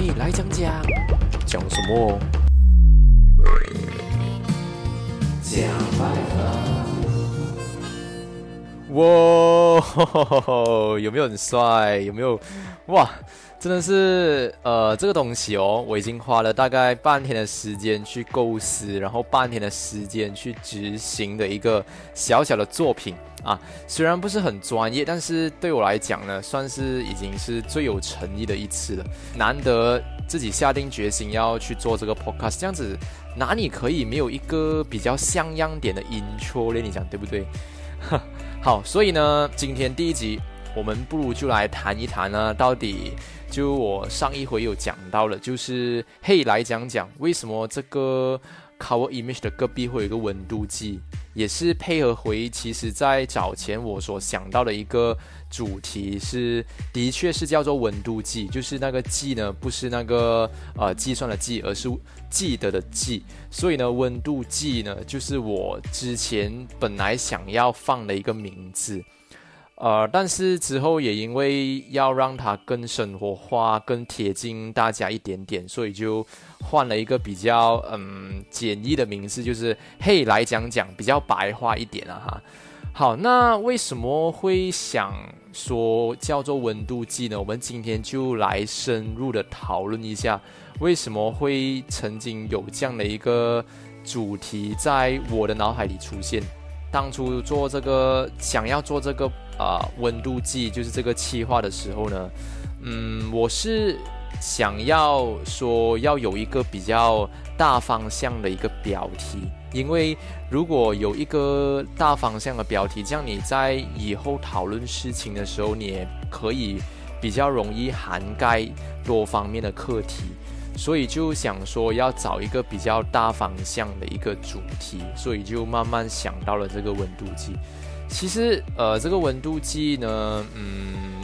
嘿，来讲讲，讲什么？讲百哇，有没有很帅？有没有？哇，真的是，呃，这个东西哦，我已经花了大概半天的时间去构思，然后半天的时间去执行的一个小小的作品。啊，虽然不是很专业，但是对我来讲呢，算是已经是最有诚意的一次了。难得自己下定决心要去做这个 podcast，这样子哪里可以没有一个比较像样点的 intro 呢？你讲对不对？哈 好，所以呢，今天第一集，我们不如就来谈一谈呢，到底就我上一回有讲到了，就是嘿，来讲讲为什么这个。Cover Image 的隔壁会有一个温度计，也是配合回。其实，在早前我所想到的一个主题是，的确是叫做温度计，就是那个计呢，不是那个呃计算的计，而是记得的记。所以呢，温度计呢，就是我之前本来想要放的一个名字。呃，但是之后也因为要让它更生活化、更贴近大家一点点，所以就换了一个比较嗯简易的名字，就是“嘿，来讲讲”，比较白话一点啊哈。好，那为什么会想说叫做温度计呢？我们今天就来深入的讨论一下，为什么会曾经有这样的一个主题在我的脑海里出现。当初做这个，想要做这个。啊，温度计就是这个气化的时候呢，嗯，我是想要说要有一个比较大方向的一个标题，因为如果有一个大方向的标题，这样你在以后讨论事情的时候，你也可以比较容易涵盖多方面的课题，所以就想说要找一个比较大方向的一个主题，所以就慢慢想到了这个温度计。其实，呃，这个温度计呢，嗯，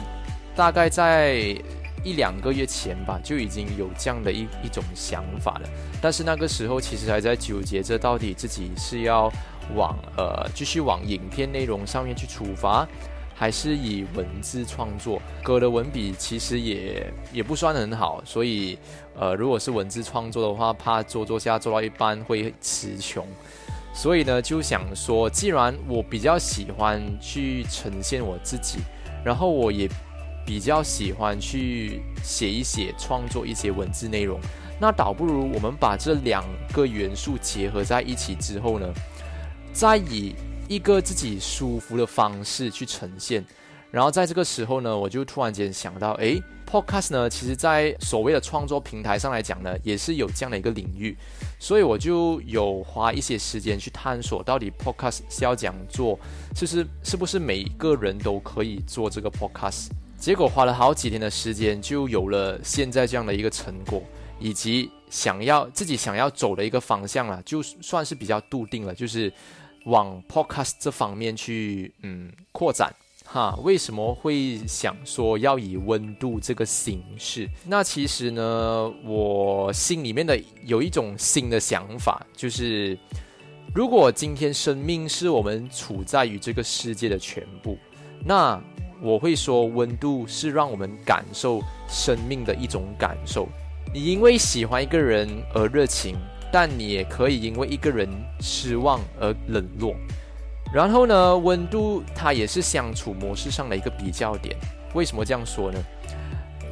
大概在一两个月前吧，就已经有这样的一一种想法了。但是那个时候，其实还在纠结着到底自己是要往呃继续往影片内容上面去出发，还是以文字创作。歌的文笔其实也也不算很好，所以，呃，如果是文字创作的话，怕做做下做到一半会词穷。所以呢，就想说，既然我比较喜欢去呈现我自己，然后我也比较喜欢去写一写、创作一些文字内容，那倒不如我们把这两个元素结合在一起之后呢，再以一个自己舒服的方式去呈现。然后在这个时候呢，我就突然间想到，诶 Podcast 呢，其实在所谓的创作平台上来讲呢，也是有这样的一个领域，所以我就有花一些时间去探索，到底 Podcast 是要怎样做，就是是不是每一个人都可以做这个 Podcast。结果花了好几天的时间，就有了现在这样的一个成果，以及想要自己想要走的一个方向了，就算是比较笃定了，就是往 Podcast 这方面去嗯扩展。哈，为什么会想说要以温度这个形式？那其实呢，我心里面的有一种新的想法，就是如果今天生命是我们处在于这个世界的全部，那我会说温度是让我们感受生命的一种感受。你因为喜欢一个人而热情，但你也可以因为一个人失望而冷落。然后呢，温度它也是相处模式上的一个比较点。为什么这样说呢？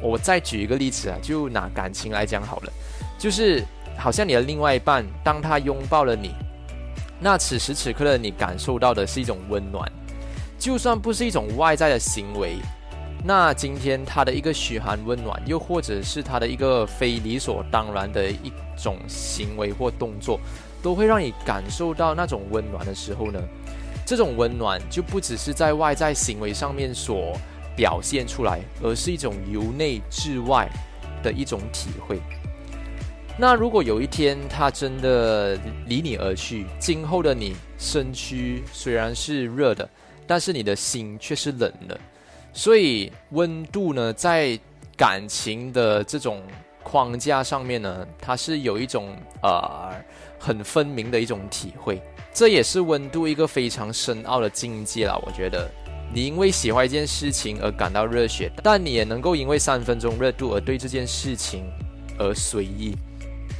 我再举一个例子啊，就拿感情来讲好了，就是好像你的另外一半，当他拥抱了你，那此时此刻的你感受到的是一种温暖，就算不是一种外在的行为，那今天他的一个嘘寒问暖，又或者是他的一个非理所当然的一种行为或动作，都会让你感受到那种温暖的时候呢？这种温暖就不只是在外在行为上面所表现出来，而是一种由内至外的一种体会。那如果有一天他真的离你而去，今后的你身躯虽然是热的，但是你的心却是冷的。所以温度呢，在感情的这种框架上面呢，它是有一种呃很分明的一种体会。这也是温度一个非常深奥的境界了。我觉得，你因为喜欢一件事情而感到热血，但你也能够因为三分钟热度而对这件事情而随意。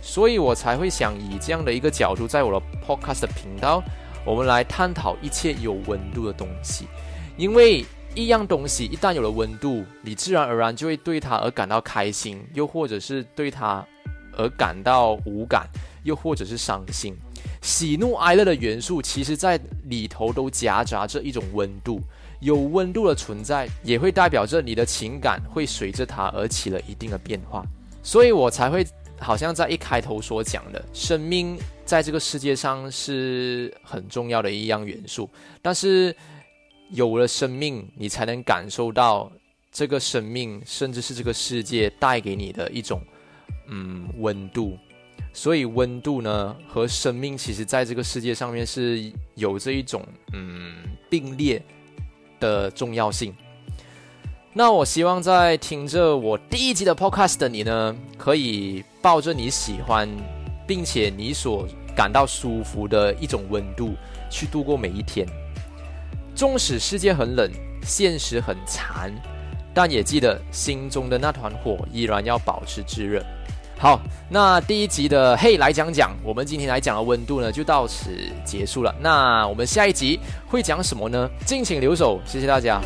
所以我才会想以这样的一个角度，在我的 podcast 频道，我们来探讨一切有温度的东西。因为一样东西一旦有了温度，你自然而然就会对它而感到开心，又或者是对它而感到无感，又或者是伤心。喜怒哀乐的元素，其实在里头都夹杂着一种温度。有温度的存在，也会代表着你的情感会随着它而起了一定的变化。所以我才会好像在一开头所讲的，生命在这个世界上是很重要的一样元素。但是有了生命，你才能感受到这个生命，甚至是这个世界带给你的一种嗯温度。所以温度呢和生命，其实在这个世界上面是有着一种嗯并列的重要性。那我希望在听着我第一集的 podcast 的你呢，可以抱着你喜欢，并且你所感到舒服的一种温度去度过每一天。纵使世界很冷，现实很残，但也记得心中的那团火依然要保持炙热。好，那第一集的嘿来讲讲，我们今天来讲的温度呢，就到此结束了。那我们下一集会讲什么呢？敬请留守，谢谢大家。